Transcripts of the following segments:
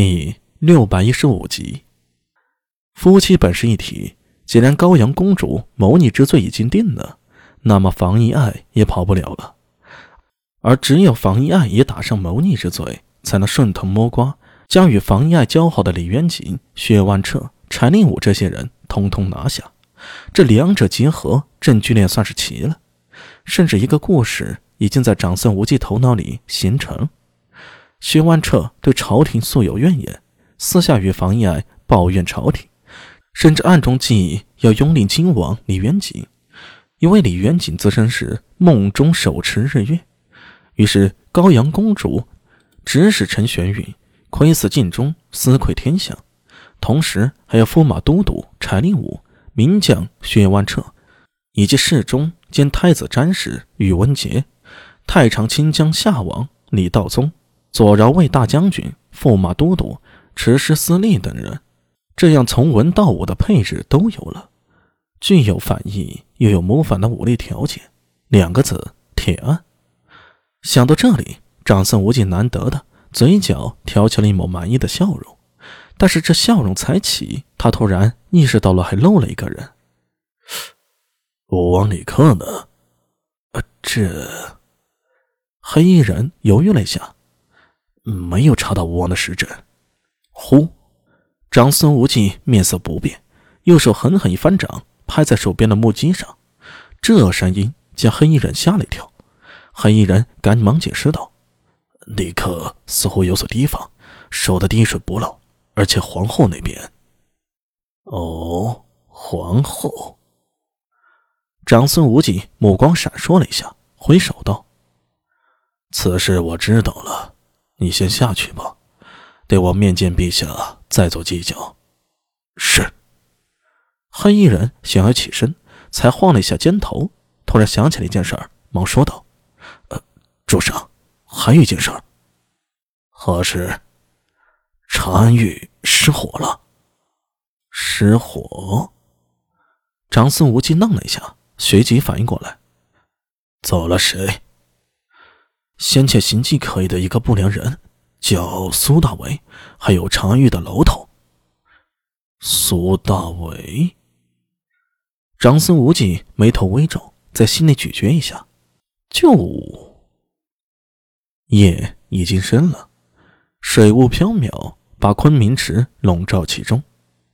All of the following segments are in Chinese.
第六百一十五集，夫妻本是一体，既然高阳公主谋逆之罪已经定了，那么房遗爱也跑不了了。而只有房遗爱也打上谋逆之罪，才能顺藤摸瓜，将与房遗爱交好的李渊景、薛万彻、柴令武这些人通通拿下。这两者结合，证据链算是齐了。甚至一个故事已经在长孙无忌头脑里形成。薛万彻对朝廷素有怨言，私下与房遗爱抱怨朝廷，甚至暗中计议要拥立金王李元景，因为李元景自称是梦中手持日月。于是高阳公主指使陈玄允窥伺晋中，私窥天象，同时还有驸马都督柴令武、名将薛万彻，以及侍中兼太子詹事宇文杰、太常卿江夏王李道宗。左饶卫大将军、驸马都督、持师司隶等人，这样从文到武的配置都有了，具有反义又有谋反的武力条件，两个字：铁案。想到这里，长孙无忌难得的嘴角挑起了一抹满意的笑容，但是这笑容才起，他突然意识到了还漏了一个人。武王李克呢？呃，这黑衣人犹豫了一下。没有查到吴王的实证。呼，长孙无忌面色不变，右手狠狠一翻掌，拍在手边的木屐上。这声音将黑衣人吓了一跳。黑衣人赶忙解释道：“李克似乎有所提防，守得滴水不漏，而且皇后那边……哦，皇后。”长孙无忌目光闪烁了一下，挥手道：“此事我知道了。”你先下去吧，待我面见陛下再做计较。是。黑衣人想要起身，才晃了一下肩头，突然想起了一件事儿，忙说道：“呃，主上，还有一件事儿。何事？长安狱失火了。失火？”长孙无忌愣了一下，随即反应过来：“走了谁？”先前行迹可疑的一个不良人，叫苏大伟，还有长玉的楼头。苏大伟，长孙无忌眉头微皱，在心里咀嚼一下。就夜已经深了，水雾飘渺，把昆明池笼罩其中。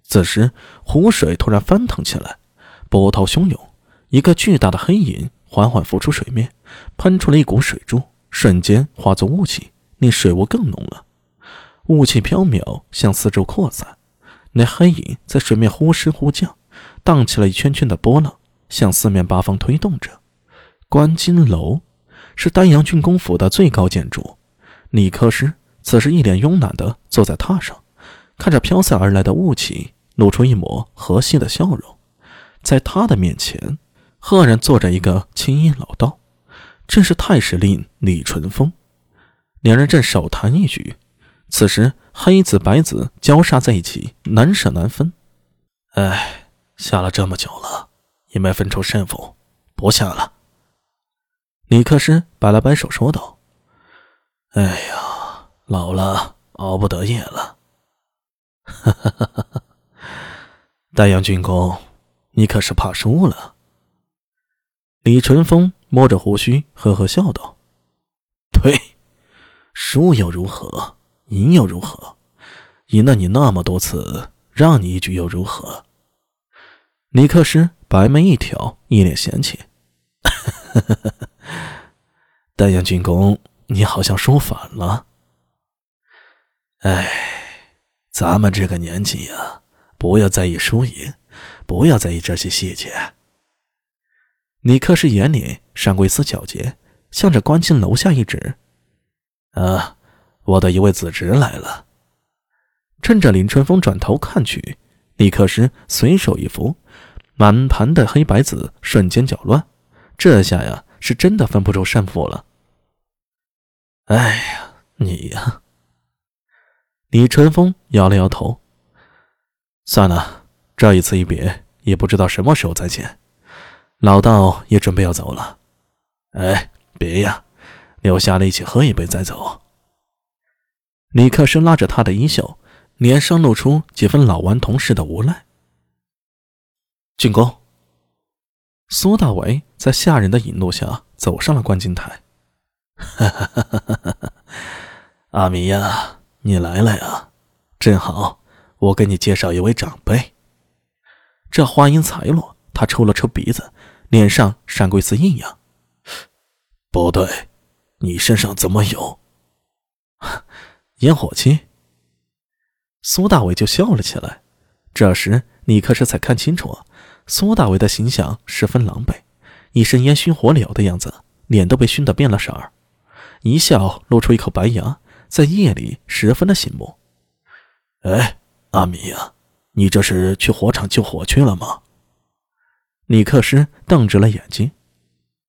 此时湖水突然翻腾起来，波涛汹涌，一个巨大的黑影缓缓浮出水面，喷出了一股水柱。瞬间化作雾气，那水雾更浓了。雾气飘渺，向四周扩散。那黑影在水面忽升忽降，荡起了一圈圈的波浪，向四面八方推动着。观金楼是丹阳郡公府的最高建筑。李克师此时一脸慵懒地坐在榻上，看着飘散而来的雾气，露出一抹和煦的笑容。在他的面前，赫然坐着一个青衣老道。正是太史令李淳风，两人正手谈一局。此时黑子白子交叉在一起，难舍难分。哎，下了这么久了，也没分出胜负，不下了。李克师摆了摆手，说道：“哎呀，老了，熬不得夜了。”哈哈哈哈哈！丹阳郡公，你可是怕输了？李淳风。摸着胡须，呵呵笑道：“对，输又如何？赢又如何？赢了你那么多次，让你一局又如何？”李克师白眉一挑，一脸嫌弃：“丹阳郡公，你好像说反了。哎，咱们这个年纪呀，不要在意输赢，不要在意这些细节。”李克是眼里闪过一丝皎洁，向着关进楼下一指：“啊，我的一位子侄来了。”趁着林春风转头看去，李克石随手一扶，满盘的黑白子瞬间搅乱。这下呀，是真的分不出胜负了。哎呀，你呀！李春风摇了摇头：“算了，这一次一别，也不知道什么时候再见。”老道也准备要走了，哎，别呀，留下来一起喝一杯再走。李克生拉着他的衣袖，脸上露出几分老顽童似的无奈。进宫。苏大伟在下人的引路下走上了观景台。哈！阿弥呀，你来了呀，正好，我给你介绍一位长辈。这话音才落，他抽了抽鼻子，脸上闪过一丝异样。不对，你身上怎么有 烟火气？苏大伟就笑了起来。这时，李克士才看清楚，苏大伟的形象十分狼狈，一身烟熏火燎的样子，脸都被熏得变了色儿。一笑，露出一口白牙，在夜里十分的醒目。哎，阿米呀，你这是去火场救火去了吗？李克斯瞪直了眼睛。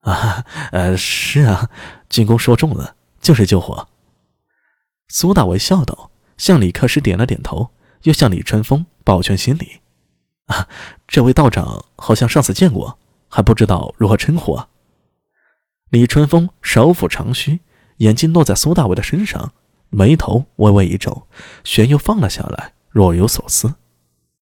啊，呃，是啊，进宫说中了，就是救火。苏大为笑道，向李克石点了点头，又向李春风抱拳行礼。啊，这位道长好像上次见过，还不知道如何称呼啊？李春风手抚长须。眼睛落在苏大伟的身上，眉头微微一皱，旋又放了下来，若有所思。